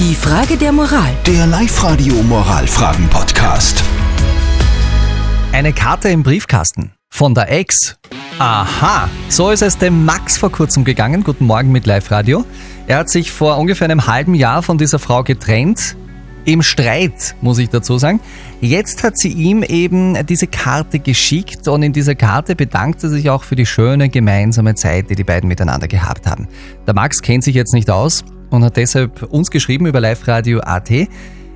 Die Frage der Moral. Der Live-Radio Moralfragen-Podcast. Eine Karte im Briefkasten. Von der Ex. Aha, so ist es dem Max vor kurzem gegangen. Guten Morgen mit Live-Radio. Er hat sich vor ungefähr einem halben Jahr von dieser Frau getrennt. Im Streit, muss ich dazu sagen. Jetzt hat sie ihm eben diese Karte geschickt und in dieser Karte bedankt er sich auch für die schöne gemeinsame Zeit, die die beiden miteinander gehabt haben. Der Max kennt sich jetzt nicht aus und hat deshalb uns geschrieben über Live-Radio.at,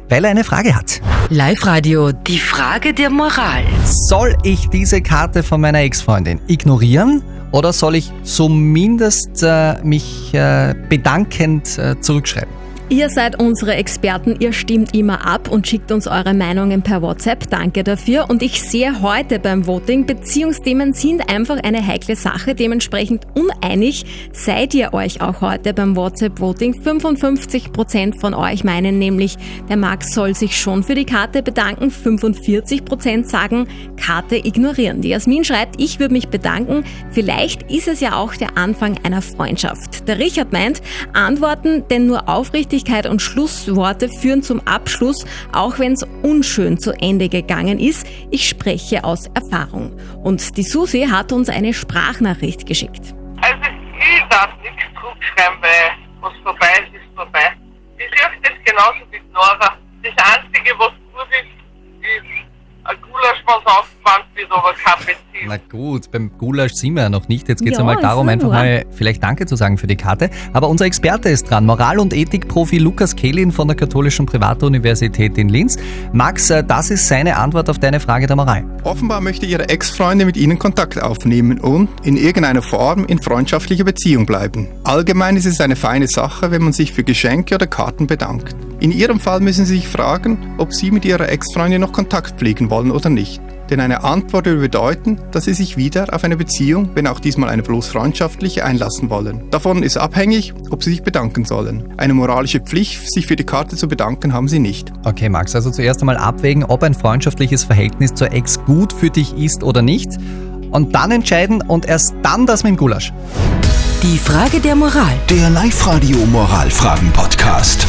weil er eine Frage hat. Live-Radio. Die Frage der Moral. Soll ich diese Karte von meiner Ex-Freundin ignorieren oder soll ich zumindest äh, mich äh, bedankend äh, zurückschreiben? Ihr seid unsere Experten, ihr stimmt immer ab und schickt uns eure Meinungen per WhatsApp. Danke dafür. Und ich sehe heute beim Voting, Beziehungsthemen sind einfach eine heikle Sache. Dementsprechend uneinig seid ihr euch auch heute beim WhatsApp-Voting. 55% von euch meinen nämlich, der Max soll sich schon für die Karte bedanken. 45% sagen, Karte ignorieren. Die Jasmin schreibt, ich würde mich bedanken. Vielleicht ist es ja auch der Anfang einer Freundschaft. Der Richard meint, antworten, denn nur aufrichtig Höflichkeit und Schlussworte führen zum Abschluss, auch wenn es unschön zu Ende gegangen ist. Ich spreche aus Erfahrung. Und die Susi hat uns eine Sprachnachricht geschickt. Also ich darf nichts zurückschreiben, weil was vorbei ist, ist vorbei. Ich sehe das genauso wie Nora. Benzin. Na gut, beim Gulasch sind wir ja noch nicht. Jetzt geht es Ja, einmal darum, einfach nur. mal vielleicht Danke zu sagen für die Karte. Aber unser Experte ist dran. Moral- und Ethikprofi Lukas Kehlin von der Katholischen Privatuniversität in Linz. Max, äh, das ist seine Antwort auf deine Frage der Moral. Offenbar möchte Ihre Ex-Freundin mit Ihnen Kontakt aufnehmen und in irgendeiner Form in freundschaftlicher Beziehung bleiben. Allgemein ist es eine feine Sache, wenn man sich für Geschenke oder Karten bedankt. In Ihrem Fall müssen Sie sich fragen, ob Sie mit Ihrer Ex-Freundin noch Kontakt pflegen wollen oder nicht. Denn eine Antwort würde bedeuten, dass Sie sich wieder auf eine Beziehung, wenn auch diesmal eine bloß freundschaftliche, einlassen wollen. Davon ist abhängig, ob Sie sich bedanken sollen. Eine moralische Pflicht, sich für die Karte zu bedanken, haben Sie nicht. Okay, Max, also zuerst einmal abwägen, ob ein freundschaftliches Verhältnis zur Ex gut für dich ist oder nicht. Und dann entscheiden und erst dann das mit dem Gulasch. Die Frage der Moral. Der Live-Radio Moralfragen-Podcast.